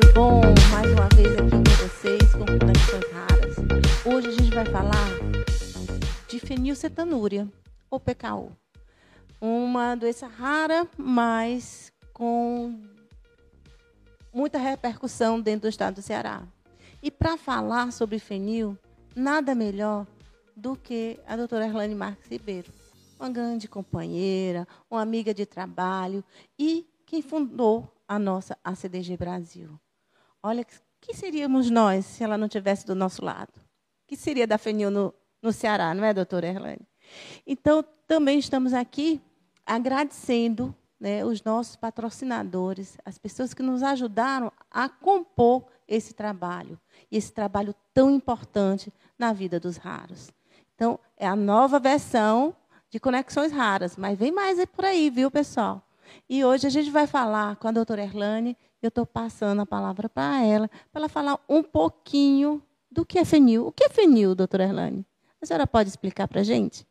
tudo bom? Mais uma vez aqui com vocês, com Conexões Raras. Hoje a gente vai falar de fenilcetanúria, ou PKU. Uma doença rara, mas com muita repercussão dentro do estado do Ceará. E para falar sobre fenil, nada melhor do que a doutora Erlane Marques Ribeiro, uma grande companheira, uma amiga de trabalho e quem fundou a nossa ACDG Brasil. Olha, que seríamos nós se ela não tivesse do nosso lado? que seria da FENIL no, no Ceará, não é, doutora Erlane? Então, também estamos aqui agradecendo né, os nossos patrocinadores, as pessoas que nos ajudaram a compor esse trabalho, e esse trabalho tão importante na vida dos raros. Então, é a nova versão de Conexões Raras, mas vem mais por aí, viu, pessoal? E hoje a gente vai falar com a doutora Erlane, eu estou passando a palavra para ela, para ela falar um pouquinho do que é fenil. O que é fenil, doutora Erlane? A senhora pode explicar para a gente?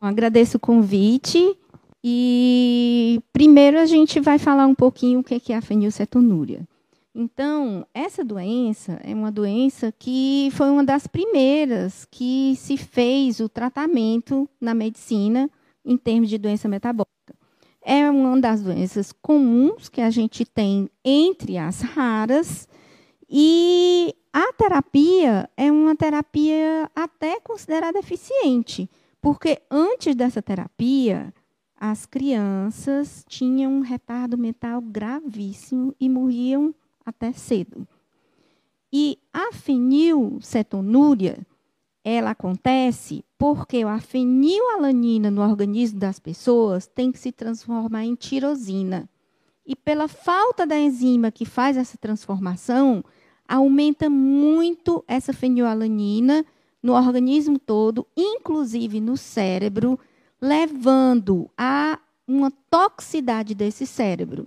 Agradeço o convite. E primeiro a gente vai falar um pouquinho o que é a fenilcetonúria. Então, essa doença é uma doença que foi uma das primeiras que se fez o tratamento na medicina em termos de doença metabólica. É uma das doenças comuns que a gente tem entre as raras e a terapia é uma terapia até considerada eficiente, porque antes dessa terapia, as crianças tinham um retardo mental gravíssimo e morriam até cedo. E a fenilcetonúria, ela acontece porque a fenilalanina no organismo das pessoas tem que se transformar em tirosina. E pela falta da enzima que faz essa transformação, aumenta muito essa fenilalanina no organismo todo, inclusive no cérebro, levando a uma toxicidade desse cérebro.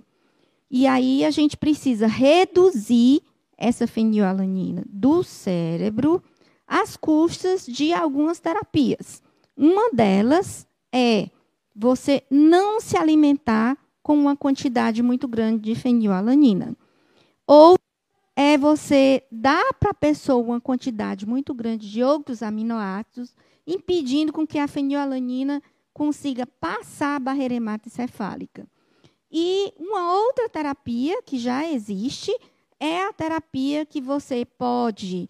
E aí a gente precisa reduzir essa fenilalanina do cérebro às custas de algumas terapias. Uma delas é você não se alimentar com uma quantidade muito grande de fenilalanina. Ou é você dar para a pessoa uma quantidade muito grande de outros aminoácidos, impedindo com que a fenilalanina consiga passar a barreira hematoencefálica. E uma outra terapia que já existe é a terapia que você pode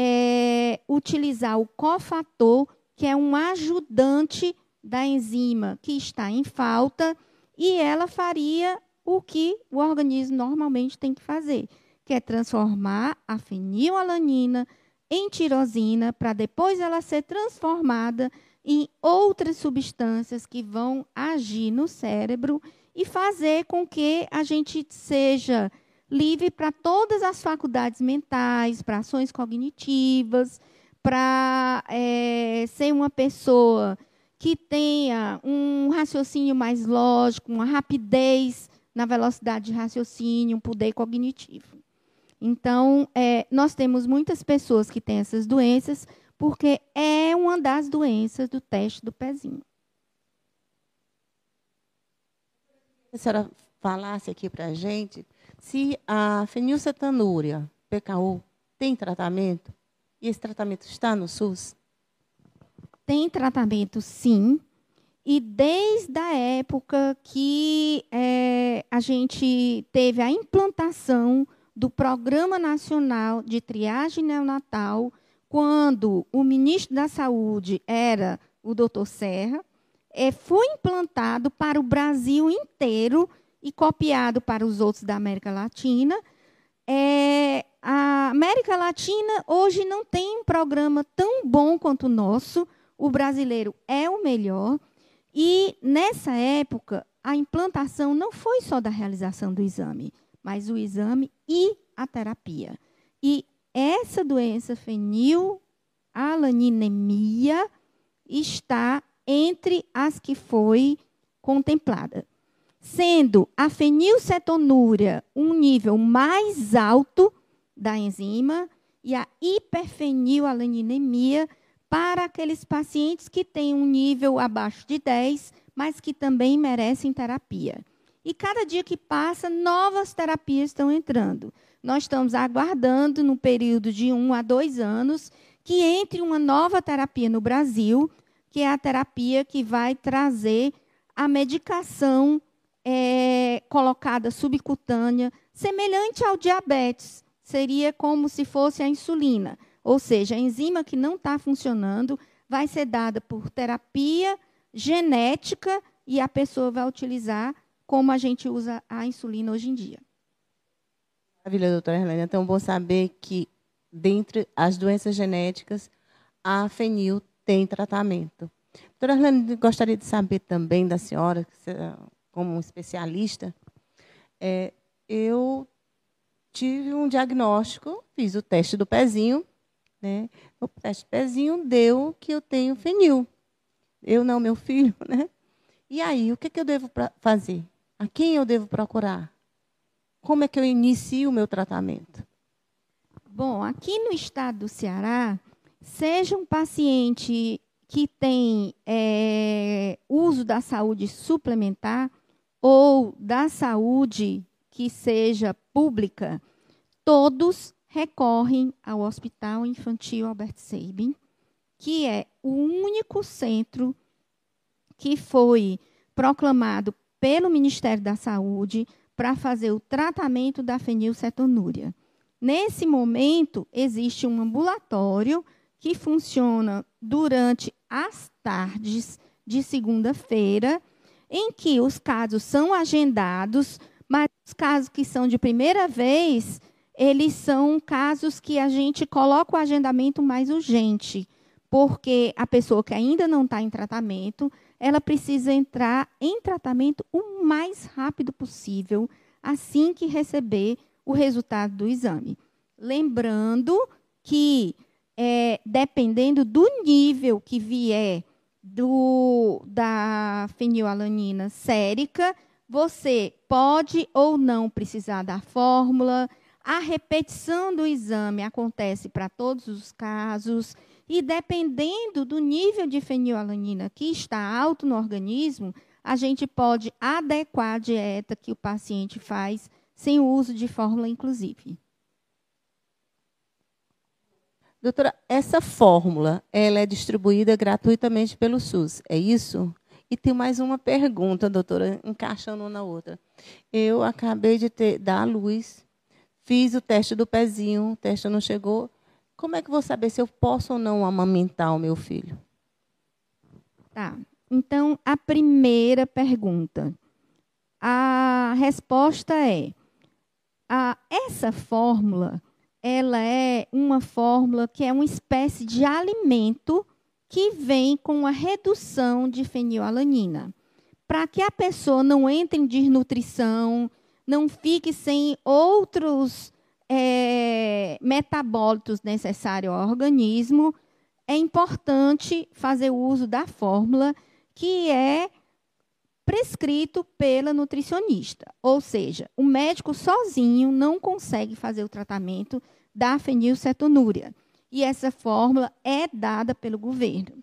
é, utilizar o cofator, que é um ajudante da enzima que está em falta, e ela faria o que o organismo normalmente tem que fazer, que é transformar a fenilalanina em tirosina, para depois ela ser transformada em outras substâncias que vão agir no cérebro e fazer com que a gente seja livre para todas as faculdades mentais, para ações cognitivas, para é, ser uma pessoa que tenha um raciocínio mais lógico, uma rapidez na velocidade de raciocínio, um poder cognitivo. Então, é, nós temos muitas pessoas que têm essas doenças, porque é uma das doenças do teste do pezinho. A senhora falasse aqui para a gente se a fenilcetanúria, PKU, tem tratamento e esse tratamento está no SUS? Tem tratamento, sim. E desde a época que é, a gente teve a implantação do Programa Nacional de Triagem Neonatal, quando o ministro da Saúde era o doutor Serra, é, foi implantado para o Brasil inteiro e copiado para os outros da América Latina. É, a América Latina hoje não tem um programa tão bom quanto o nosso. O brasileiro é o melhor. E, nessa época, a implantação não foi só da realização do exame, mas o exame e a terapia. E essa doença fenilalanemia está entre as que foi contemplada sendo a fenilcetonúria um nível mais alto da enzima e a hiperfenilalanemia para aqueles pacientes que têm um nível abaixo de 10, mas que também merecem terapia. E cada dia que passa, novas terapias estão entrando. Nós estamos aguardando, no período de um a dois anos, que entre uma nova terapia no Brasil, que é a terapia que vai trazer a medicação é, colocada subcutânea, semelhante ao diabetes. Seria como se fosse a insulina. Ou seja, a enzima que não está funcionando vai ser dada por terapia genética e a pessoa vai utilizar como a gente usa a insulina hoje em dia. Maravilha, doutora Helena. Então, bom saber que, dentre as doenças genéticas, a fenil tem tratamento. Doutora Helena, gostaria de saber também da senhora, como especialista, é, eu tive um diagnóstico, fiz o teste do pezinho, né? O teste do pezinho deu que eu tenho fenil. Eu não, meu filho, né? E aí, o que, que eu devo fazer? A quem eu devo procurar? Como é que eu inicio o meu tratamento? Bom, aqui no estado do Ceará, seja um paciente que tem é, uso da saúde suplementar ou da saúde que seja pública, todos recorrem ao Hospital Infantil Albert Sabin, que é o único centro que foi proclamado pelo Ministério da Saúde para fazer o tratamento da fenilcetonúria. Nesse momento, existe um ambulatório que funciona durante as tardes de segunda-feira, em que os casos são agendados, mas os casos que são de primeira vez, eles são casos que a gente coloca o agendamento mais urgente, porque a pessoa que ainda não está em tratamento, ela precisa entrar em tratamento o mais rápido possível, assim que receber o resultado do exame. Lembrando que, é, dependendo do nível que vier do, da fenilalanina sérica, você pode ou não precisar da fórmula, a repetição do exame acontece para todos os casos e dependendo do nível de fenilalanina que está alto no organismo, a gente pode adequar a dieta que o paciente faz sem o uso de fórmula, inclusive. Doutora, essa fórmula ela é distribuída gratuitamente pelo SUS, é isso? E tem mais uma pergunta, doutora, encaixando uma na outra. Eu acabei de ter, dar a luz Fiz o teste do pezinho, o teste não chegou. Como é que vou saber se eu posso ou não amamentar o meu filho? Tá. Então, a primeira pergunta. A resposta é: a, essa fórmula, ela é uma fórmula que é uma espécie de alimento que vem com a redução de fenilalanina. Para que a pessoa não entre em desnutrição, não fique sem outros é, metabólitos necessários ao organismo, é importante fazer uso da fórmula que é prescrito pela nutricionista. Ou seja, o médico sozinho não consegue fazer o tratamento da fenilcetonúria. E essa fórmula é dada pelo governo.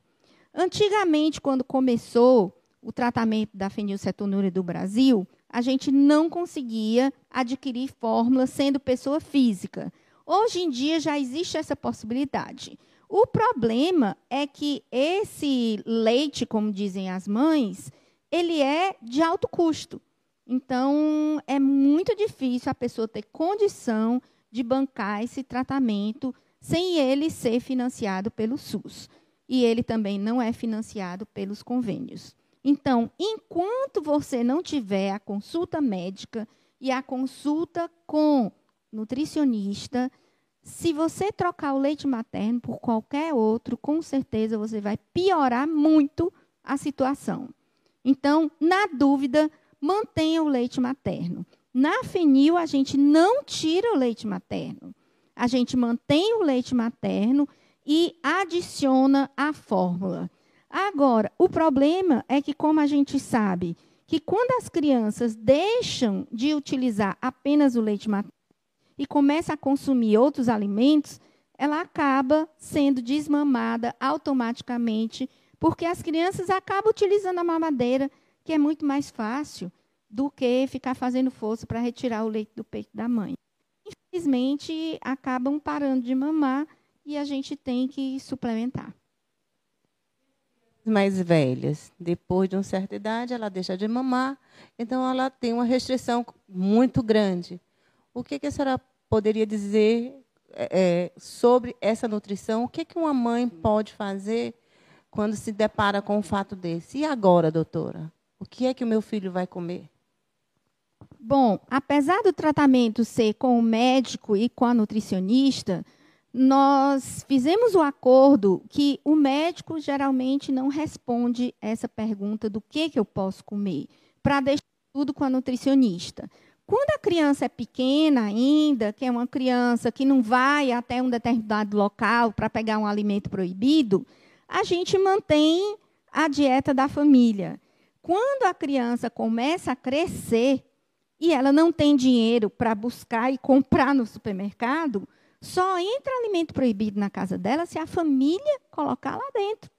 Antigamente, quando começou o tratamento da fenilcetonúria do Brasil, a gente não conseguia adquirir fórmula sendo pessoa física. Hoje em dia já existe essa possibilidade. O problema é que esse leite, como dizem as mães, ele é de alto custo. Então, é muito difícil a pessoa ter condição de bancar esse tratamento sem ele ser financiado pelo SUS. E ele também não é financiado pelos convênios. Então, enquanto você não tiver a consulta médica e a consulta com nutricionista, se você trocar o leite materno por qualquer outro, com certeza você vai piorar muito a situação. Então, na dúvida, mantenha o leite materno. Na fenil, a gente não tira o leite materno. A gente mantém o leite materno e adiciona a fórmula. Agora, o problema é que, como a gente sabe, que quando as crianças deixam de utilizar apenas o leite materno e começam a consumir outros alimentos, ela acaba sendo desmamada automaticamente, porque as crianças acabam utilizando a mamadeira, que é muito mais fácil. do que ficar fazendo força para retirar o leite do peito da mãe. Infelizmente, acabam parando de mamar e a gente tem que suplementar. Mais velhas, depois de uma certa idade, ela deixa de mamar, então ela tem uma restrição muito grande. O que, que a senhora poderia dizer é, sobre essa nutrição? O que, que uma mãe pode fazer quando se depara com um fato desse? E agora, doutora? O que é que o meu filho vai comer? Bom, apesar do tratamento ser com o médico e com a nutricionista, nós fizemos o acordo que o médico geralmente não responde essa pergunta do que, que eu posso comer, para deixar tudo com a nutricionista. Quando a criança é pequena ainda, que é uma criança que não vai até um determinado local para pegar um alimento proibido, a gente mantém a dieta da família. Quando a criança começa a crescer e ela não tem dinheiro para buscar e comprar no supermercado, só entra alimento proibido na casa dela se a família colocar lá dentro.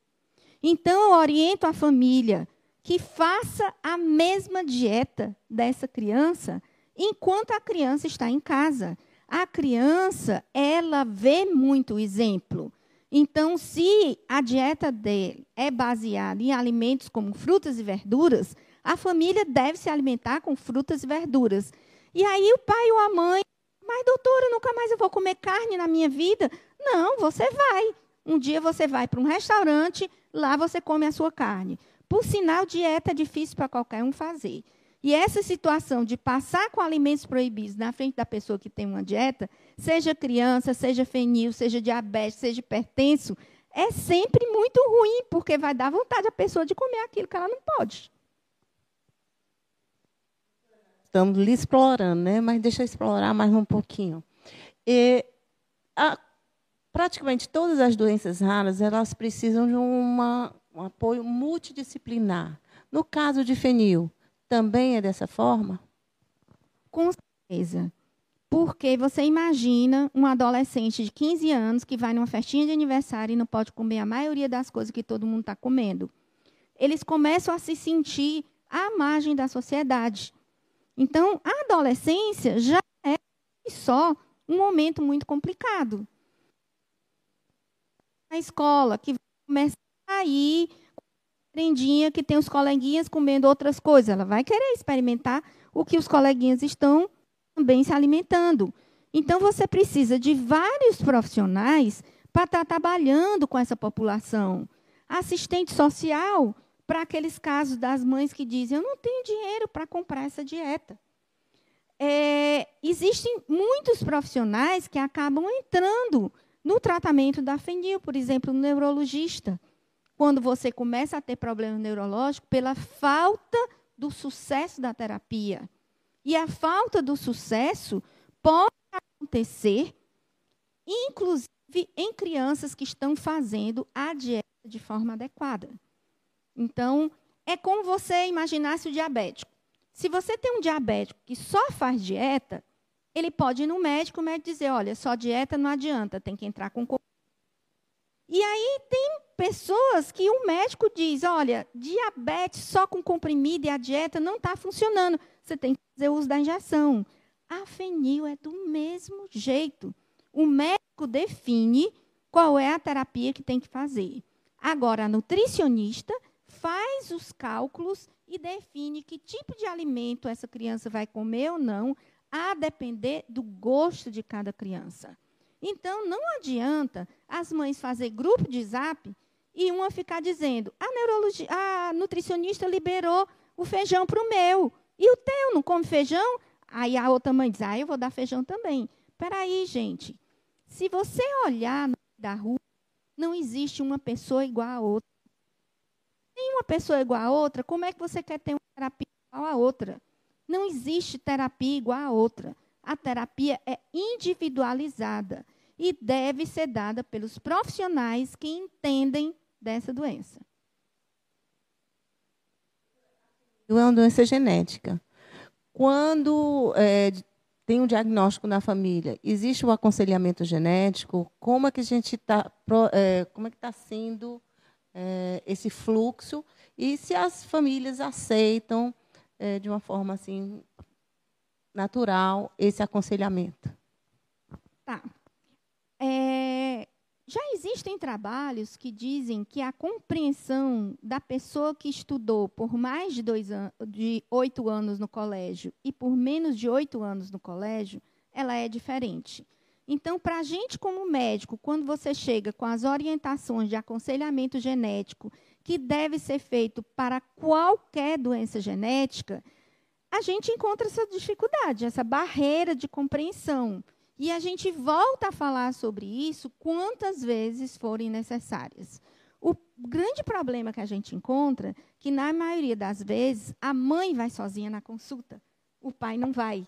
Então, eu oriento a família que faça a mesma dieta dessa criança enquanto a criança está em casa. A criança, ela vê muito exemplo. Então, se a dieta dele é baseada em alimentos como frutas e verduras, a família deve se alimentar com frutas e verduras. E aí o pai ou a mãe mas, doutora, nunca mais eu vou comer carne na minha vida? Não, você vai. Um dia você vai para um restaurante, lá você come a sua carne. Por sinal, dieta é difícil para qualquer um fazer. E essa situação de passar com alimentos proibidos na frente da pessoa que tem uma dieta, seja criança, seja fenil, seja diabetes, seja hipertenso, é sempre muito ruim, porque vai dar vontade à pessoa de comer aquilo que ela não pode estamos lhe explorando, né? mas deixa eu explorar mais um pouquinho. E, a, praticamente todas as doenças raras elas precisam de uma, um apoio multidisciplinar. No caso de fenil, também é dessa forma? Com certeza. Porque você imagina um adolescente de 15 anos que vai numa festinha de aniversário e não pode comer a maioria das coisas que todo mundo está comendo. Eles começam a se sentir à margem da sociedade. Então, a adolescência já é só um momento muito complicado. A escola, que começa a ir prendinha que tem os coleguinhas comendo outras coisas. Ela vai querer experimentar o que os coleguinhas estão também se alimentando. Então, você precisa de vários profissionais para estar trabalhando com essa população. Assistente social, para aqueles casos das mães que dizem: Eu não tenho dinheiro para comprar essa dieta. É, existem muitos profissionais que acabam entrando no tratamento da fenil, por exemplo, no neurologista. Quando você começa a ter problema neurológico pela falta do sucesso da terapia. E a falta do sucesso pode acontecer, inclusive em crianças que estão fazendo a dieta de forma adequada. Então, é como você imaginasse o diabético. Se você tem um diabético que só faz dieta, ele pode ir no médico, o médico dizer, olha, só dieta não adianta, tem que entrar com E aí tem pessoas que o médico diz, olha, diabetes só com comprimido e a dieta não está funcionando. Você tem que fazer uso da injeção. A fenil é do mesmo jeito. O médico define qual é a terapia que tem que fazer. Agora, a nutricionista faz os cálculos e define que tipo de alimento essa criança vai comer ou não, a depender do gosto de cada criança. Então, não adianta as mães fazer grupo de zap e uma ficar dizendo: a, a nutricionista liberou o feijão para o meu. E o teu não come feijão? Aí a outra mãe diz: ah, eu vou dar feijão também. Espera aí, gente. Se você olhar da rua, não existe uma pessoa igual a outra uma pessoa igual a outra, como é que você quer ter uma terapia igual a outra? Não existe terapia igual a outra. A terapia é individualizada e deve ser dada pelos profissionais que entendem dessa doença. É uma doença genética. Quando é, tem um diagnóstico na família, existe o um aconselhamento genético? Como é que a gente está, é, como é que está sendo é, esse fluxo e se as famílias aceitam é, de uma forma assim natural esse aconselhamento? Tá. É, já existem trabalhos que dizem que a compreensão da pessoa que estudou por mais de, dois an de oito anos no colégio e por menos de oito anos no colégio, ela é diferente. Então, para a gente, como médico, quando você chega com as orientações de aconselhamento genético que deve ser feito para qualquer doença genética, a gente encontra essa dificuldade, essa barreira de compreensão. E a gente volta a falar sobre isso quantas vezes forem necessárias. O grande problema que a gente encontra é que, na maioria das vezes, a mãe vai sozinha na consulta, o pai não vai.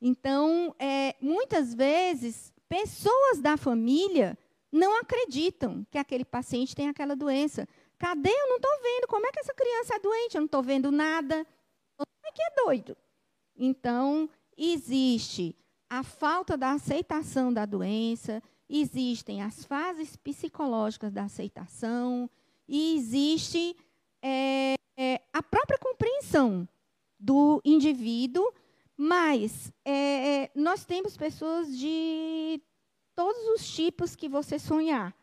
Então, é, muitas vezes, pessoas da família não acreditam que aquele paciente tem aquela doença. Cadê? Eu não estou vendo. Como é que essa criança é doente? Eu não estou vendo nada. Como é que é doido? Então, existe a falta da aceitação da doença, existem as fases psicológicas da aceitação e existe é, é, a própria compreensão do indivíduo, mas é, é, nós temos pessoas de todos os tipos que você sonhar.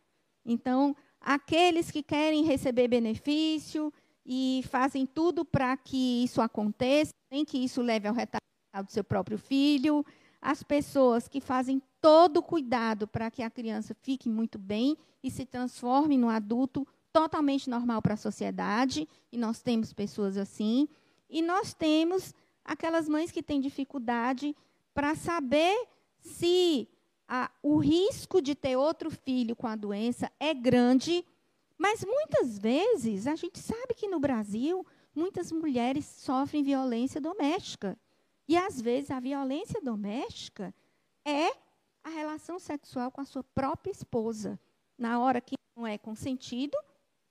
Então, aqueles que querem receber benefício e fazem tudo para que isso aconteça, nem que isso leve ao retardo do seu próprio filho, as pessoas que fazem todo o cuidado para que a criança fique muito bem e se transforme num adulto totalmente normal para a sociedade, e nós temos pessoas assim, e nós temos aquelas mães que têm dificuldade para saber se a, o risco de ter outro filho com a doença é grande, mas muitas vezes a gente sabe que no Brasil muitas mulheres sofrem violência doméstica. E às vezes a violência doméstica é a relação sexual com a sua própria esposa. Na hora que não é consentido,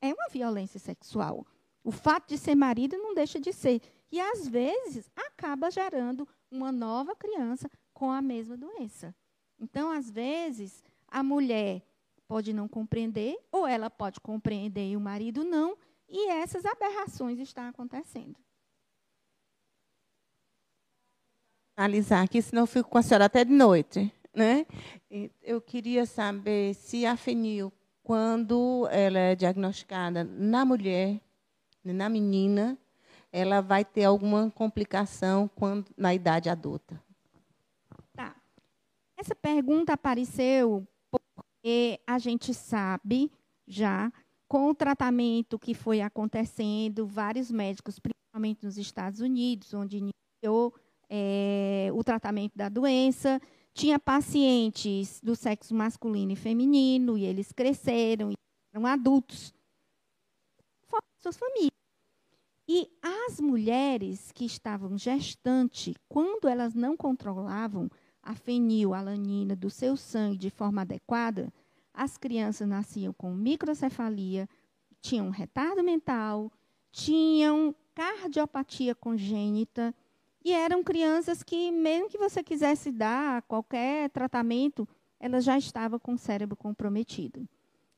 é uma violência sexual. O fato de ser marido não deixa de ser. E às vezes acaba gerando uma nova criança com a mesma doença. Então, às vezes, a mulher pode não compreender, ou ela pode compreender e o marido não, e essas aberrações estão acontecendo. Analisar aqui, senão eu fico com a senhora até de noite. Né? Eu queria saber se a fenil, quando ela é diagnosticada na mulher, na menina, ela vai ter alguma complicação quando, na idade adulta. Tá. Essa pergunta apareceu porque a gente sabe já, com o tratamento que foi acontecendo, vários médicos, principalmente nos Estados Unidos, onde iniciou é, o tratamento da doença. Tinha pacientes do sexo masculino e feminino, e eles cresceram, e eram adultos, suas famílias. E as mulheres que estavam gestantes, quando elas não controlavam a fenilalanina do seu sangue de forma adequada, as crianças nasciam com microcefalia, tinham retardo mental, tinham cardiopatia congênita, e eram crianças que, mesmo que você quisesse dar qualquer tratamento, elas já estavam com o cérebro comprometido.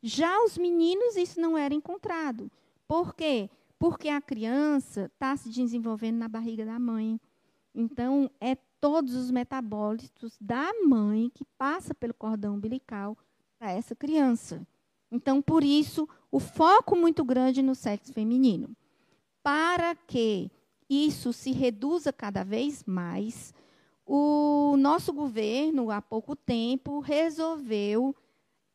Já os meninos, isso não era encontrado. Por quê? Porque a criança está se desenvolvendo na barriga da mãe. Então, é todos os metabólitos da mãe que passa pelo cordão umbilical para essa criança. Então, por isso, o foco muito grande no sexo feminino. Para que isso se reduza cada vez mais, o nosso governo, há pouco tempo, resolveu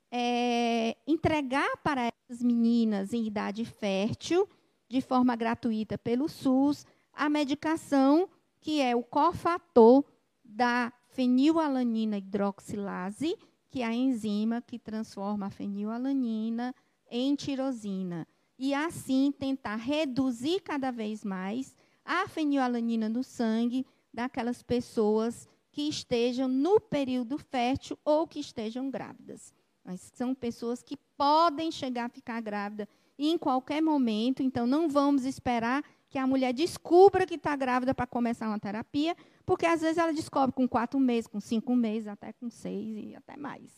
é, entregar para essas meninas em idade fértil, de forma gratuita pelo SUS, a medicação que é o cofator da fenilalanina hidroxilase, que é a enzima que transforma a fenilalanina em tirosina. E assim tentar reduzir cada vez mais a fenilalanina no sangue daquelas pessoas que estejam no período fértil ou que estejam grávidas. Mas são pessoas que podem chegar a ficar grávida em qualquer momento, então não vamos esperar que a mulher descubra que está grávida para começar uma terapia, porque às vezes ela descobre com quatro meses, com cinco meses, até com seis e até mais.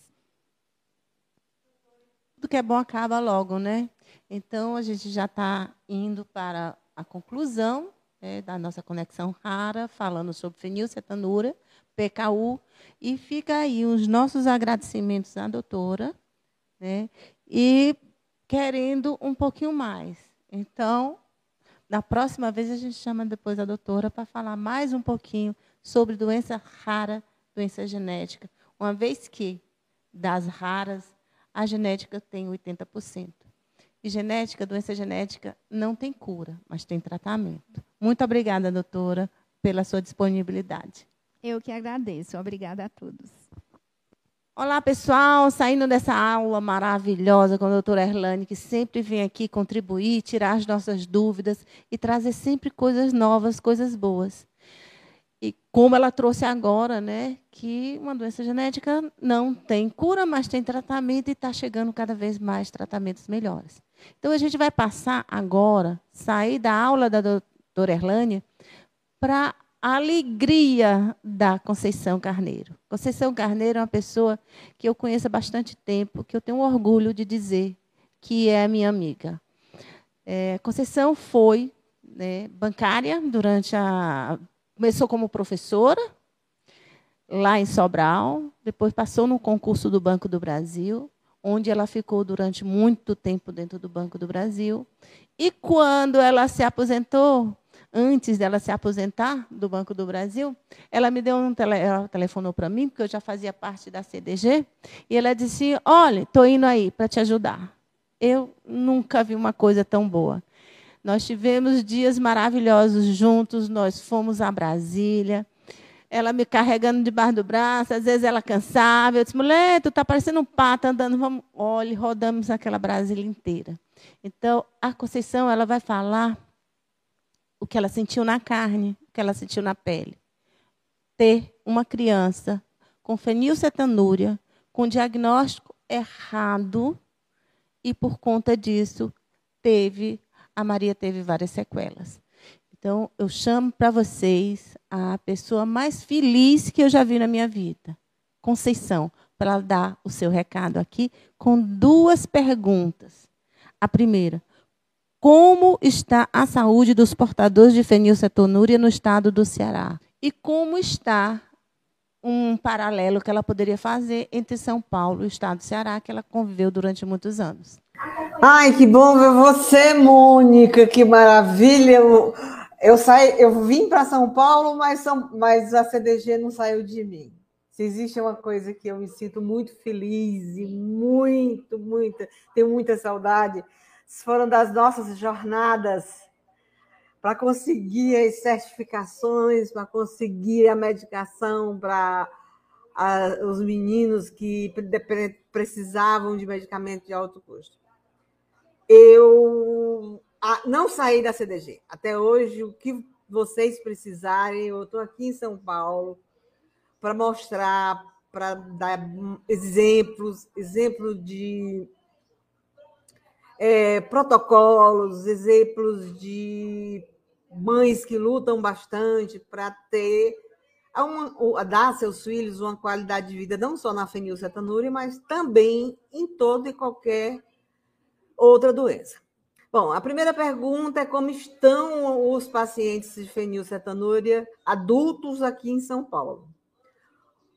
Tudo que é bom acaba logo, né? Então a gente já está indo para a conclusão é, da nossa conexão rara, falando sobre fenilcetanura, PKU, e fica aí os nossos agradecimentos à doutora, né? E querendo um pouquinho mais. Então, da próxima vez a gente chama depois a doutora para falar mais um pouquinho sobre doença rara, doença genética, uma vez que das raras a genética tem 80%. E genética, doença genética, não tem cura, mas tem tratamento. Muito obrigada, doutora, pela sua disponibilidade. Eu que agradeço. Obrigada a todos. Olá, pessoal. Saindo dessa aula maravilhosa com a doutora Erlane, que sempre vem aqui contribuir, tirar as nossas dúvidas e trazer sempre coisas novas, coisas boas. E como ela trouxe agora, né, que uma doença genética não tem cura, mas tem tratamento e está chegando cada vez mais tratamentos melhores. Então, a gente vai passar agora, sair da aula da doutora Erlânia, para a alegria da Conceição Carneiro. Conceição Carneiro é uma pessoa que eu conheço há bastante tempo, que eu tenho orgulho de dizer que é minha amiga. É, Conceição foi né, bancária durante a. Começou como professora lá em Sobral, depois passou no concurso do Banco do Brasil, onde ela ficou durante muito tempo dentro do Banco do Brasil. E quando ela se aposentou, antes dela se aposentar do Banco do Brasil, ela me deu um tele, ela telefonou para mim, porque eu já fazia parte da CDG, e ela disse: "Olha, estou indo aí para te ajudar". Eu nunca vi uma coisa tão boa. Nós tivemos dias maravilhosos juntos, nós fomos a Brasília, ela me carregando debaixo do braço, às vezes ela cansava. Eu disse, mulher, tu está parecendo um pato andando. Vamos. Olha, rodamos aquela Brasília inteira. Então, a Conceição ela vai falar o que ela sentiu na carne, o que ela sentiu na pele. Ter uma criança com fenilcetanúria, com diagnóstico errado, e por conta disso, teve, a Maria teve várias sequelas. Então, eu chamo para vocês a pessoa mais feliz que eu já vi na minha vida, Conceição, para dar o seu recado aqui com duas perguntas. A primeira, como está a saúde dos portadores de fenilcetonúria no estado do Ceará? E como está um paralelo que ela poderia fazer entre São Paulo e o estado do Ceará, que ela conviveu durante muitos anos? Ai, que bom ver você, Mônica, que maravilha! Eu, saí, eu vim para São Paulo, mas, São, mas a CDG não saiu de mim. Se existe uma coisa que eu me sinto muito feliz e muito, muito, tenho muita saudade, foram das nossas jornadas para conseguir as certificações, para conseguir a medicação para os meninos que precisavam de medicamento de alto custo. Eu não saí da CDG. Até hoje, o que vocês precisarem, eu estou aqui em São Paulo para mostrar, para dar exemplos, exemplo de é, protocolos, exemplos de mães que lutam bastante para ter a, a dar a seus filhos uma qualidade de vida não só na fenilcetanúria, mas também em toda e qualquer outra doença. Bom, a primeira pergunta é como estão os pacientes de fenilcetanúria adultos aqui em São Paulo.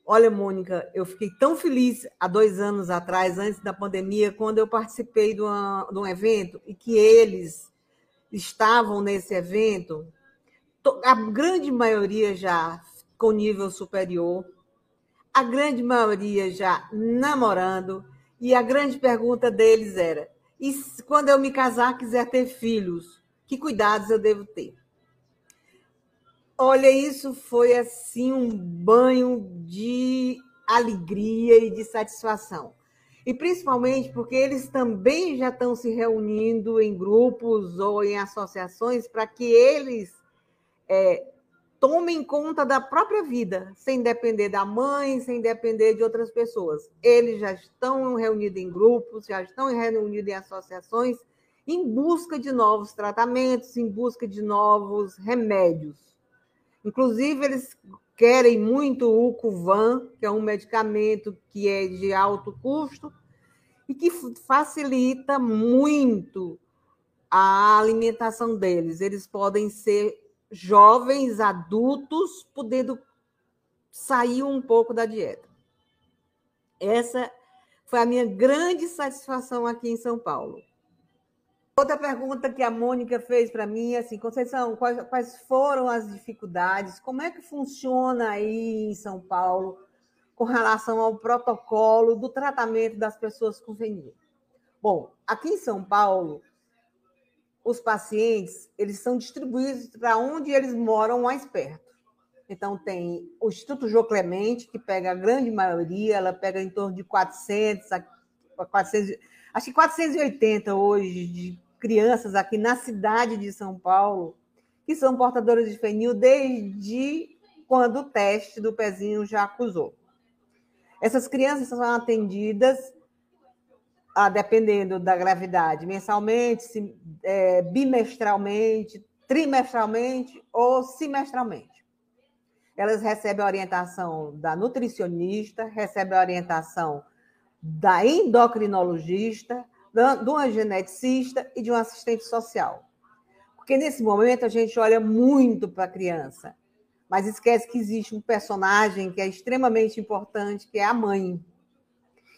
Olha, Mônica, eu fiquei tão feliz há dois anos atrás, antes da pandemia, quando eu participei de, uma, de um evento e que eles estavam nesse evento, a grande maioria já com nível superior, a grande maioria já namorando, e a grande pergunta deles era: e quando eu me casar, quiser ter filhos, que cuidados eu devo ter? Olha, isso foi assim um banho de alegria e de satisfação. E principalmente porque eles também já estão se reunindo em grupos ou em associações para que eles é, tomem conta da própria vida, sem depender da mãe, sem depender de outras pessoas. Eles já estão reunidos em grupos, já estão reunidos em associações, em busca de novos tratamentos, em busca de novos remédios. Inclusive, eles querem muito o Cuvan, que é um medicamento que é de alto custo e que facilita muito a alimentação deles. Eles podem ser jovens, adultos, podendo sair um pouco da dieta. Essa foi a minha grande satisfação aqui em São Paulo. Outra pergunta que a Mônica fez para mim é assim, Conceição, quais, quais, foram as dificuldades? Como é que funciona aí em São Paulo com relação ao protocolo do tratamento das pessoas com fenil? Bom, aqui em São Paulo, os pacientes eles são distribuídos para onde eles moram mais perto. Então, tem o Instituto Jô Clemente, que pega a grande maioria, ela pega em torno de 400 a 400, acho que 480 hoje de crianças aqui na cidade de São Paulo que são portadoras de fenil desde quando o teste do pezinho já acusou. Essas crianças são atendidas, a, dependendo da gravidade, mensalmente, é, bimestralmente, trimestralmente ou semestralmente. Elas recebem a orientação da nutricionista, recebem a orientação da endocrinologista, de uma geneticista e de um assistente social. Porque nesse momento a gente olha muito para a criança, mas esquece que existe um personagem que é extremamente importante, que é a mãe.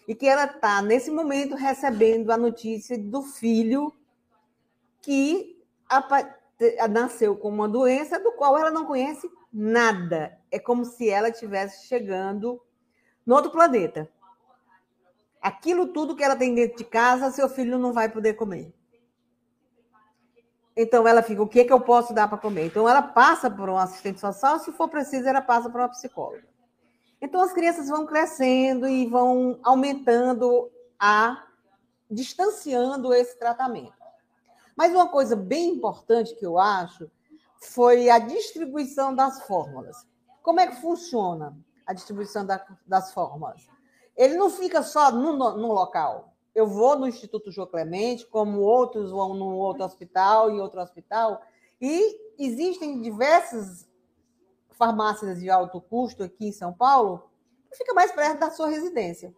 E que ela está, nesse momento, recebendo a notícia do filho que nasceu com uma doença do qual ela não conhece nada. É como se ela estivesse chegando no outro planeta aquilo tudo que ela tem dentro de casa, seu filho não vai poder comer. Então ela fica, o que, é que eu posso dar para comer? Então ela passa por um assistente social, se for preciso, ela passa por uma psicóloga. Então as crianças vão crescendo e vão aumentando a distanciando esse tratamento. Mas uma coisa bem importante que eu acho foi a distribuição das fórmulas. Como é que funciona a distribuição da, das fórmulas? Ele não fica só num, local. Eu vou no Instituto João Clemente, como outros vão num outro hospital e outro hospital, e existem diversas farmácias de alto custo aqui em São Paulo fica mais perto da sua residência.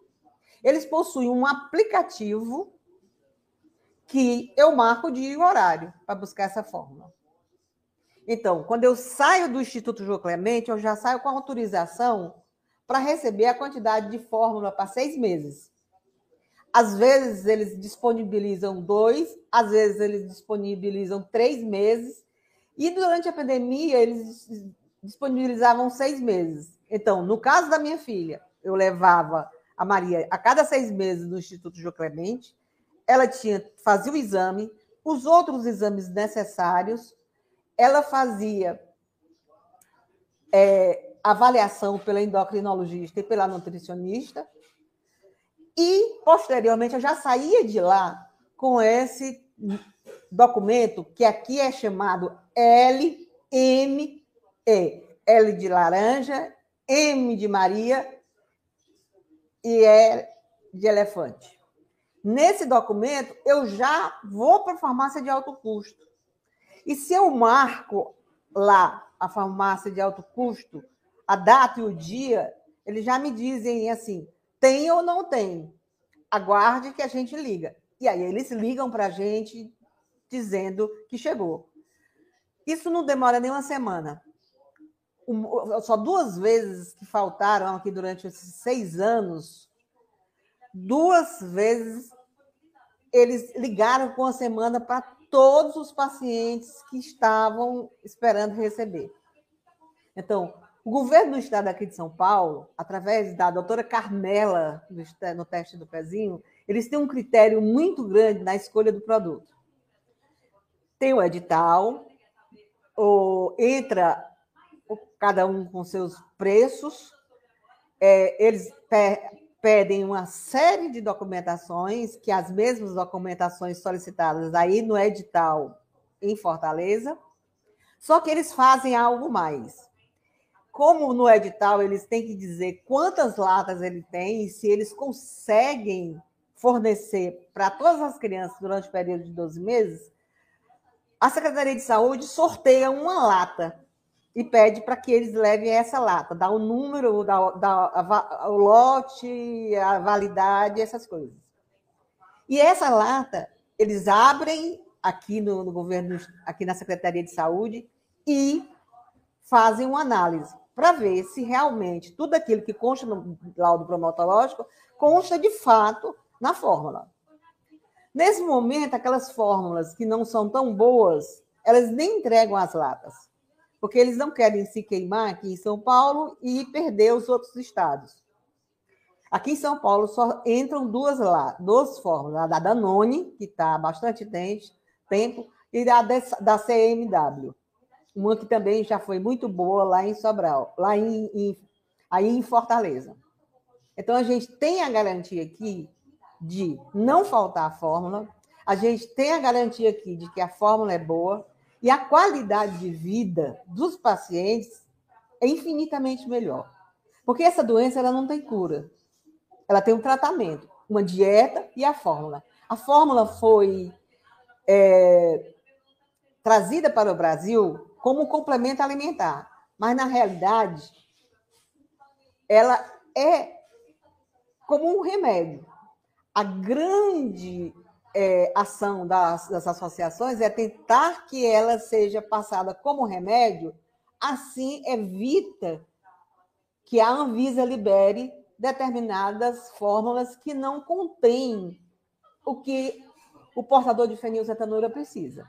Eles possuem um aplicativo que eu marco o dia e o horário para buscar essa fórmula. Então, quando eu saio do Instituto João Clemente, eu já saio com autorização para receber a quantidade de fórmula para seis meses. Às vezes eles disponibilizam dois, às vezes eles disponibilizam três meses, e durante a pandemia eles disponibilizavam seis meses. Então, no caso da minha filha, eu levava a Maria a cada seis meses no Instituto Jô Clemente, ela tinha fazia o exame, os outros exames necessários, ela fazia é, avaliação pela endocrinologista e pela nutricionista. E, posteriormente, eu já saía de lá com esse documento, que aqui é chamado LME. L de laranja, M de Maria e E de elefante. Nesse documento, eu já vou para a farmácia de alto custo. E se eu marco lá a farmácia de alto custo, a data e o dia, eles já me dizem assim: tem ou não tem? Aguarde que a gente liga. E aí eles ligam para a gente dizendo que chegou. Isso não demora nem uma semana. Só duas vezes que faltaram aqui durante esses seis anos, duas vezes eles ligaram com a semana para todos os pacientes que estavam esperando receber. Então, o governo do estado aqui de São Paulo, através da doutora Carmela, no teste do pezinho, eles têm um critério muito grande na escolha do produto. Tem o edital, ou entra cada um com seus preços, é, eles pe pedem uma série de documentações, que as mesmas documentações solicitadas aí no edital em Fortaleza, só que eles fazem algo mais. Como no edital eles têm que dizer quantas latas ele tem e se eles conseguem fornecer para todas as crianças durante o período de 12 meses, a Secretaria de Saúde sorteia uma lata e pede para que eles levem essa lata, dá o número, dá, dá o lote, a validade, essas coisas. E essa lata, eles abrem aqui no, no governo, aqui na Secretaria de Saúde, e fazem uma análise para ver se realmente tudo aquilo que consta no laudo bromatológico consta de fato na fórmula. Nesse momento, aquelas fórmulas que não são tão boas, elas nem entregam as latas, porque eles não querem se queimar aqui em São Paulo e perder os outros estados. Aqui em São Paulo só entram duas lá, duas fórmulas, a da Danone, que está há bastante tempo, e a da CMW uma que também já foi muito boa lá em Sobral, lá em, em, aí em Fortaleza. Então, a gente tem a garantia aqui de não faltar a fórmula, a gente tem a garantia aqui de que a fórmula é boa e a qualidade de vida dos pacientes é infinitamente melhor. Porque essa doença ela não tem cura. Ela tem um tratamento, uma dieta e a fórmula. A fórmula foi é, trazida para o Brasil como complemento alimentar. Mas, na realidade, ela é como um remédio. A grande é, ação das, das associações é tentar que ela seja passada como remédio, assim evita que a Anvisa libere determinadas fórmulas que não contêm o que o portador de fenilcetanura precisa.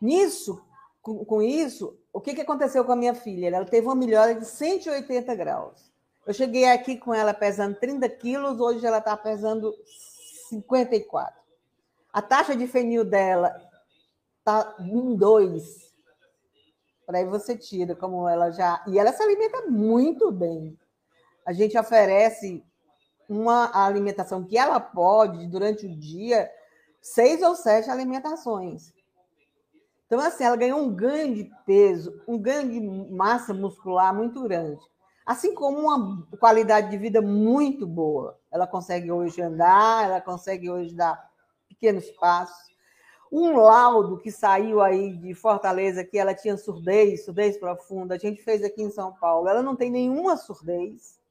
Nisso, com, com isso, o que, que aconteceu com a minha filha? Ela teve uma melhora de 180 graus. Eu cheguei aqui com ela pesando 30 quilos, hoje ela está pesando 54. A taxa de fenil dela está em 2. Para aí você tira como ela já. E ela se alimenta muito bem. A gente oferece uma alimentação que ela pode, durante o dia, seis ou sete alimentações. Então, assim, ela ganhou um ganho de peso, um ganho de massa muscular muito grande. Assim como uma qualidade de vida muito boa. Ela consegue hoje andar, ela consegue hoje dar pequenos passos. Um laudo que saiu aí de Fortaleza, que ela tinha surdez, surdez profunda, a gente fez aqui em São Paulo. Ela não tem nenhuma surdez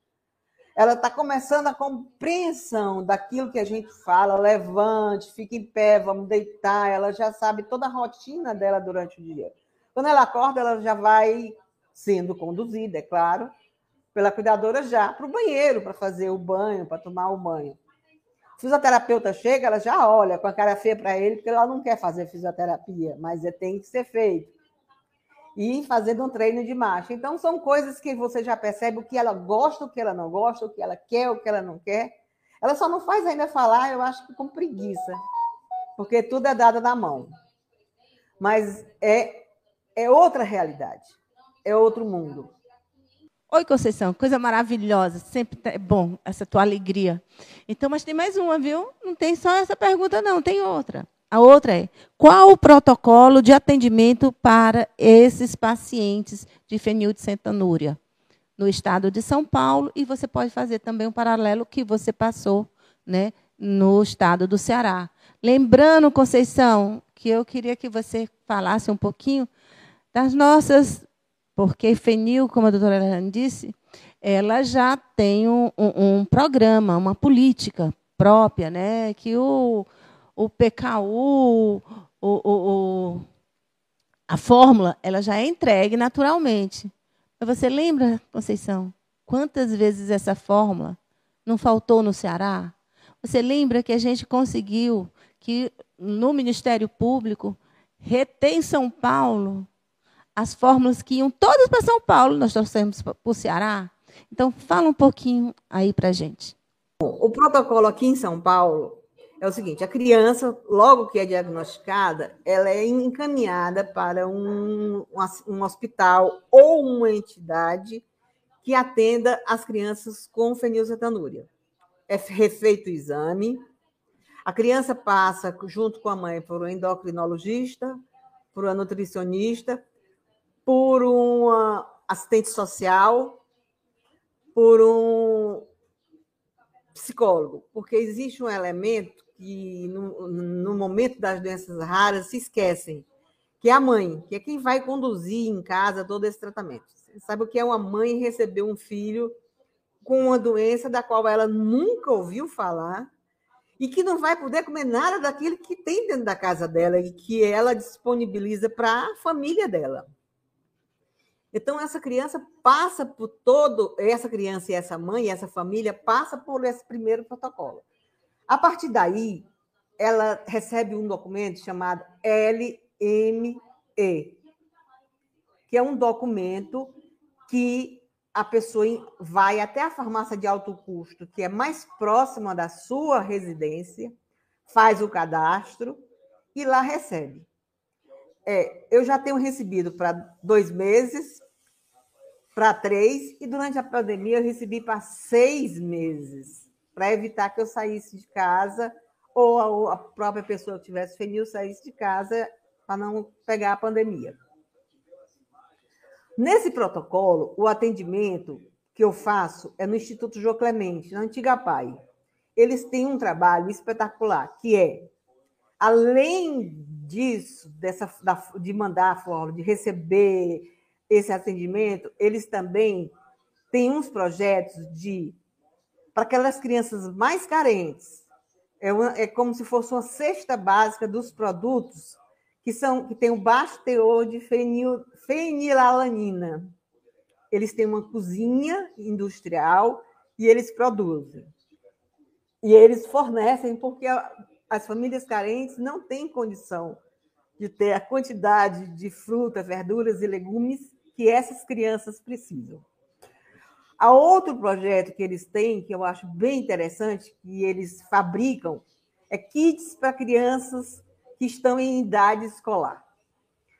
ela está começando a compreensão daquilo que a gente fala, levante, fique em pé, vamos deitar, ela já sabe toda a rotina dela durante o dia. Quando ela acorda, ela já vai sendo conduzida, é claro, pela cuidadora já para o banheiro, para fazer o banho, para tomar o banho. Fisioterapeuta chega, ela já olha com a cara feia para ele, porque ela não quer fazer fisioterapia, mas é, tem que ser feito e fazendo um treino de marcha. Então, são coisas que você já percebe o que ela gosta, o que ela não gosta, o que ela quer, o que ela não quer. Ela só não faz ainda falar, eu acho que com preguiça, porque tudo é dado na mão. Mas é, é outra realidade, é outro mundo. Oi, Conceição, coisa maravilhosa, sempre é bom essa tua alegria. Então, mas tem mais uma, viu? Não tem só essa pergunta, não, tem outra. A outra é: qual o protocolo de atendimento para esses pacientes de fenilcetanúria no estado de São Paulo? E você pode fazer também um paralelo que você passou né, no estado do Ceará. Lembrando, Conceição, que eu queria que você falasse um pouquinho das nossas. Porque fenil, como a doutora Helena disse, ela já tem um, um, um programa, uma política própria, né, que o o PKU, o, o, a fórmula, ela já é entregue naturalmente. Você lembra, Conceição, quantas vezes essa fórmula não faltou no Ceará? Você lembra que a gente conseguiu que no Ministério Público reter em São Paulo as fórmulas que iam todas para São Paulo, nós trouxemos para o Ceará? Então, fala um pouquinho aí para a gente. O protocolo aqui em São Paulo é o seguinte: a criança, logo que é diagnosticada, ela é encaminhada para um, um hospital ou uma entidade que atenda as crianças com fenilcetanúria. É refeito o exame, a criança passa, junto com a mãe, por um endocrinologista, por uma nutricionista, por uma assistente social, por um psicólogo, porque existe um elemento que no, no momento das doenças raras se esquecem, que é a mãe, que é quem vai conduzir em casa todo esse tratamento. Você sabe o que é uma mãe receber um filho com uma doença da qual ela nunca ouviu falar e que não vai poder comer nada daquilo que tem dentro da casa dela e que ela disponibiliza para a família dela. Então, essa criança passa por todo, essa criança e essa mãe, essa família, passa por esse primeiro protocolo. A partir daí, ela recebe um documento chamado LME, que é um documento que a pessoa vai até a farmácia de alto custo, que é mais próxima da sua residência, faz o cadastro e lá recebe. É, eu já tenho recebido para dois meses, para três, e durante a pandemia eu recebi para seis meses, para evitar que eu saísse de casa ou a, própria pessoa que tivesse fenil saísse de casa para não pegar a pandemia. Nesse protocolo, o atendimento que eu faço é no Instituto Jô Clemente, na antiga PAI. Eles têm um trabalho espetacular, que é, além disso, dessa, de mandar a fórmula, de receber esse atendimento, eles também têm uns projetos de para aquelas crianças mais carentes. É, uma, é como se fosse uma cesta básica dos produtos que são que tem um baixo teor de fenil, fenilalanina. Eles têm uma cozinha industrial e eles produzem. E eles fornecem porque as famílias carentes não têm condição de ter a quantidade de frutas, verduras e legumes que essas crianças precisam. Há outro projeto que eles têm, que eu acho bem interessante, que eles fabricam, é kits para crianças que estão em idade escolar.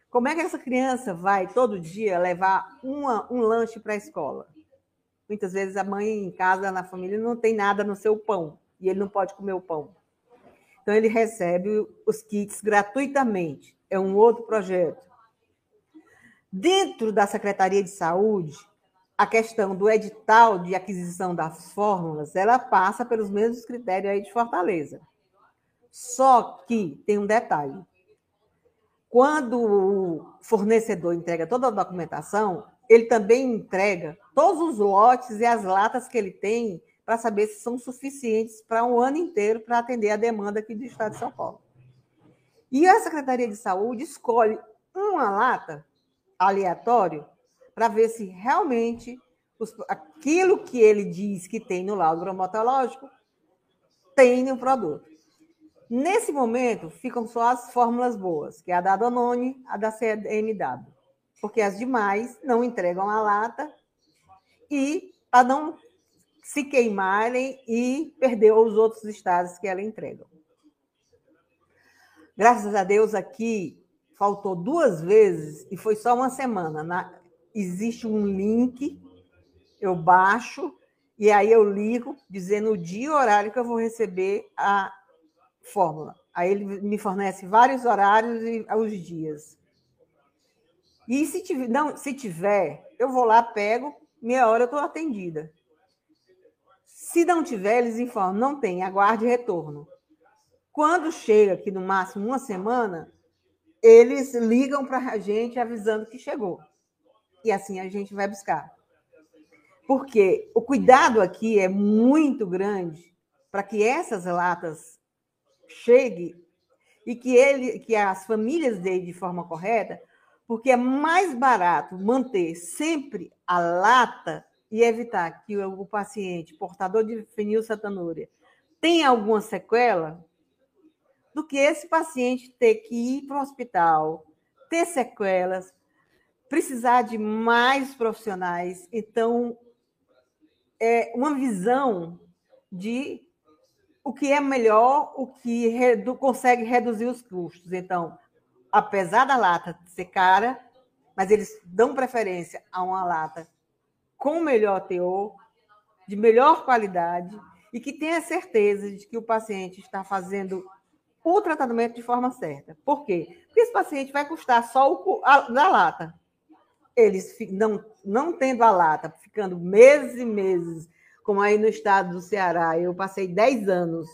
Como é que essa criança vai todo dia levar uma, um lanche para a escola? Muitas vezes a mãe em casa, na família, não tem nada no seu pão e ele não pode comer o pão. Então, ele recebe os kits gratuitamente. É um outro projeto. Dentro da Secretaria de Saúde, a questão do edital de aquisição das fórmulas, ela passa pelos mesmos critérios aí de Fortaleza. Só que tem um detalhe. Quando o fornecedor entrega toda a documentação, ele também entrega todos os lotes e as latas que ele tem para saber se são suficientes para um ano inteiro para atender a demanda aqui do Estado de São Paulo. E a Secretaria de Saúde escolhe uma lata aleatório para ver se realmente os, aquilo que ele diz que tem no laudo bromatológico tem no produto. Nesse momento, ficam só as fórmulas boas, que é a da Danone, a da CMW, porque as demais não entregam a lata e para não se queimarem e perder os outros estados que ela entregam. Graças a Deus aqui faltou duas vezes e foi só uma semana. Na, existe um link, eu baixo e aí eu ligo dizendo o dia e horário que eu vou receber a fórmula. Aí ele me fornece vários horários e os dias. E se tiver, não, se tiver, eu vou lá, pego, meia hora eu estou atendida. Se não tiver, eles informam, não tem, aguarde retorno. Quando chega aqui no máximo uma semana, eles ligam para a gente avisando que chegou. E assim a gente vai buscar. Porque o cuidado aqui é muito grande para que essas latas chegue e que ele, que as famílias deem de forma correta, porque é mais barato manter sempre a lata e evitar que o paciente portador de fenilcetanúria tenha alguma sequela, do que esse paciente ter que ir para o hospital, ter sequelas, precisar de mais profissionais. Então, é uma visão de o que é melhor, o que redu consegue reduzir os custos. Então, apesar da lata ser cara, mas eles dão preferência a uma lata com melhor teor, de melhor qualidade e que tenha certeza de que o paciente está fazendo o tratamento de forma certa. Por quê? Porque esse paciente vai custar só o a, da lata. Eles não, não tendo a lata, ficando meses e meses como aí no estado do Ceará. Eu passei 10 anos.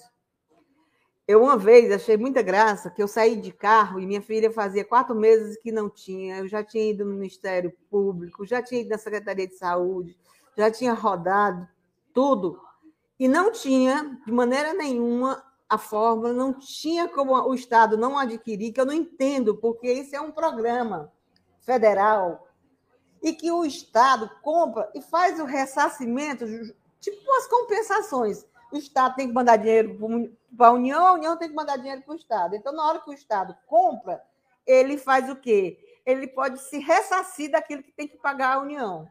Eu, uma vez, achei muita graça que eu saí de carro e minha filha fazia quatro meses que não tinha. Eu já tinha ido no Ministério Público, já tinha ido na Secretaria de Saúde, já tinha rodado tudo. E não tinha, de maneira nenhuma, a fórmula, não tinha como o Estado não adquirir, que eu não entendo, porque isso é um programa federal e que o Estado compra e faz o ressarcimento, tipo as compensações. O Estado tem que mandar dinheiro para a União, a União tem que mandar dinheiro para o Estado. Então, na hora que o Estado compra, ele faz o quê? Ele pode se ressarcir daquilo que tem que pagar a União.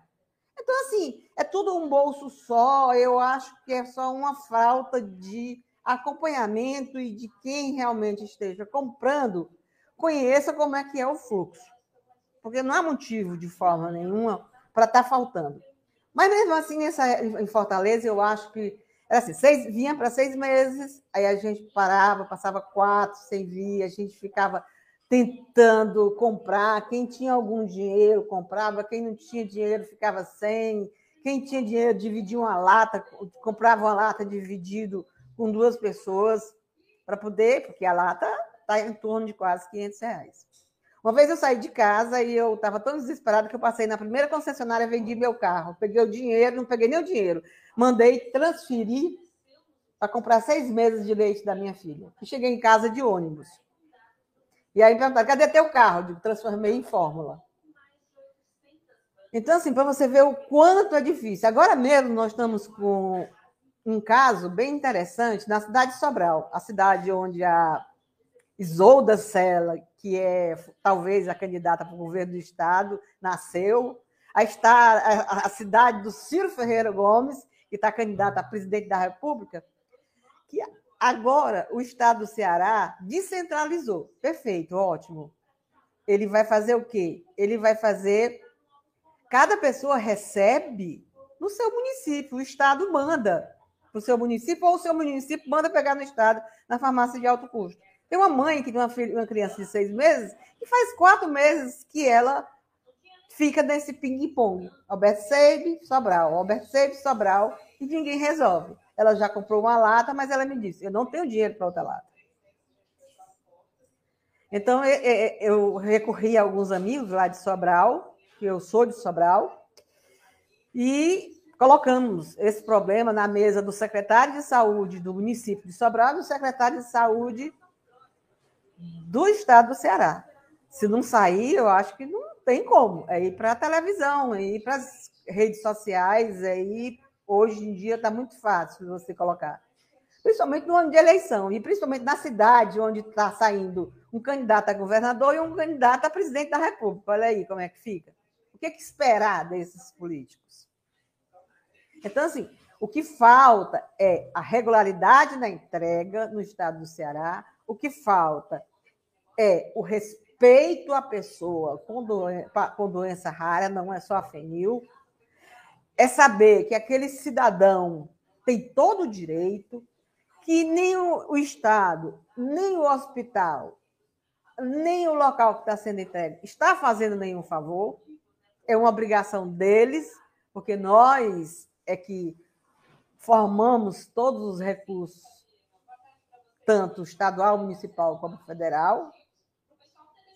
Então, assim, é tudo um bolso só. Eu acho que é só uma falta de acompanhamento e de quem realmente esteja comprando conheça como é que é o fluxo. Porque não há motivo de forma nenhuma para estar tá faltando. Mas mesmo assim, nessa, em Fortaleza, eu acho que era assim, seis, vinha para seis meses, aí a gente parava, passava quatro sem vir, a gente ficava tentando comprar. Quem tinha algum dinheiro comprava, quem não tinha dinheiro ficava sem. Quem tinha dinheiro dividia uma lata, comprava uma lata dividido com duas pessoas para poder, porque a lata está em torno de quase 500 reais. Uma vez eu saí de casa e eu estava tão desesperada que eu passei na primeira concessionária, vendi meu carro, peguei o dinheiro, não peguei nem o dinheiro, mandei transferir para comprar seis meses de leite da minha filha. E cheguei em casa de ônibus. E aí perguntaram, cadê teu carro? Eu transformei em fórmula. Então, assim, para você ver o quanto é difícil. Agora mesmo nós estamos com um caso bem interessante na cidade de Sobral, a cidade onde a Isolda Sela, que é talvez a candidata para o governo do Estado, nasceu. Está a, a cidade do Ciro Ferreira Gomes, que está candidata a presidente da República, que agora o Estado do Ceará descentralizou. Perfeito, ótimo. Ele vai fazer o quê? Ele vai fazer. Cada pessoa recebe no seu município, o Estado manda para o seu município, ou o seu município manda pegar no Estado, na farmácia de alto custo. Tem uma mãe que tem uma, filha, uma criança de seis meses e faz quatro meses que ela fica nesse ping-pong. Alberto Seib, Sobral, Alberto Seib, Sobral, e ninguém resolve. Ela já comprou uma lata, mas ela me disse: eu não tenho dinheiro para outra lata. Então, eu recorri a alguns amigos lá de Sobral, que eu sou de Sobral, e colocamos esse problema na mesa do secretário de saúde do município de Sobral e do secretário de saúde do estado do Ceará. Se não sair, eu acho que não tem como. É ir para a televisão, é ir para as redes sociais, é ir. Hoje em dia está muito fácil você colocar. Principalmente no ano de eleição, e principalmente na cidade onde está saindo um candidato a governador e um candidato a presidente da República. Olha aí como é que fica. O que, é que esperar desses políticos? Então, assim, o que falta é a regularidade na entrega no estado do Ceará, o que falta é o respeito à pessoa com, com doença rara, não é só a fenil, é saber que aquele cidadão tem todo o direito, que nem o, Estado, nem o hospital, nem o local que está sendo entregue está fazendo nenhum favor, é uma obrigação deles, porque nós é que formamos todos os recursos, tanto estadual, municipal como federal.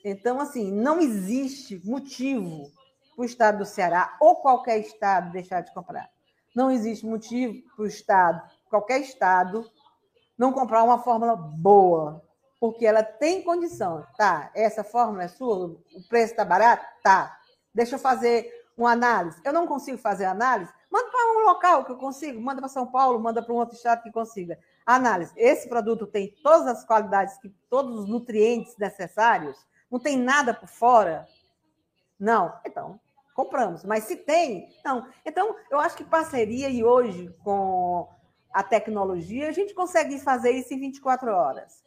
Então, assim, não existe motivo para o estado do Ceará ou qualquer estado deixar de comprar. Não existe motivo para o estado, qualquer estado, não comprar uma fórmula boa, porque ela tem condição. Tá, essa fórmula é sua, o preço está barato? Tá. Deixa eu fazer uma análise. Eu não consigo fazer análise? Manda para um local que eu consigo, manda para São Paulo, manda para um outro estado que consiga. Análise. Esse produto tem todas as qualidades, todos os nutrientes necessários? Não tem nada por fora? Não. Então, compramos. Mas se tem, não. Então, eu acho que parceria e hoje com a tecnologia, a gente consegue fazer isso em 24 horas.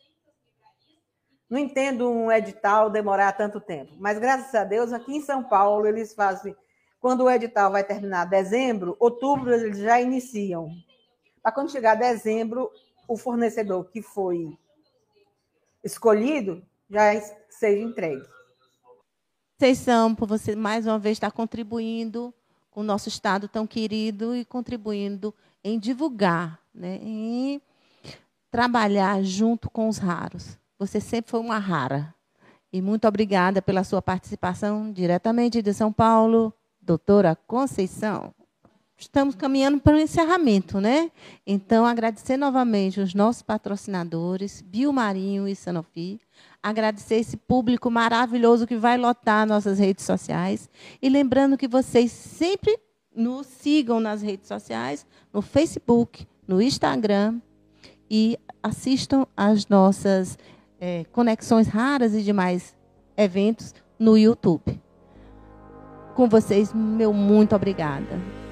Não entendo um edital demorar tanto tempo, mas graças a Deus, aqui em São Paulo, eles fazem quando o edital vai terminar dezembro, outubro eles já iniciam. Para quando chegar dezembro, o fornecedor que foi escolhido já seja entregue. São, por você mais uma vez estar contribuindo com o nosso Estado tão querido e contribuindo em divulgar, né, em trabalhar junto com os raros. Você sempre foi uma rara. E muito obrigada pela sua participação diretamente de São Paulo, doutora Conceição. estamos caminhando para o encerramento, né? Então, agradecer novamente os nossos patrocinadores, Biomarinho e Sanofi, agradecer esse público maravilhoso que vai lotar nossas redes sociais e lembrando que vocês sempre nos sigam nas redes sociais, no Facebook, no Instagram e assistam às nossas é, conexões raras e demais eventos no YouTube. Com vocês, meu muito obrigada.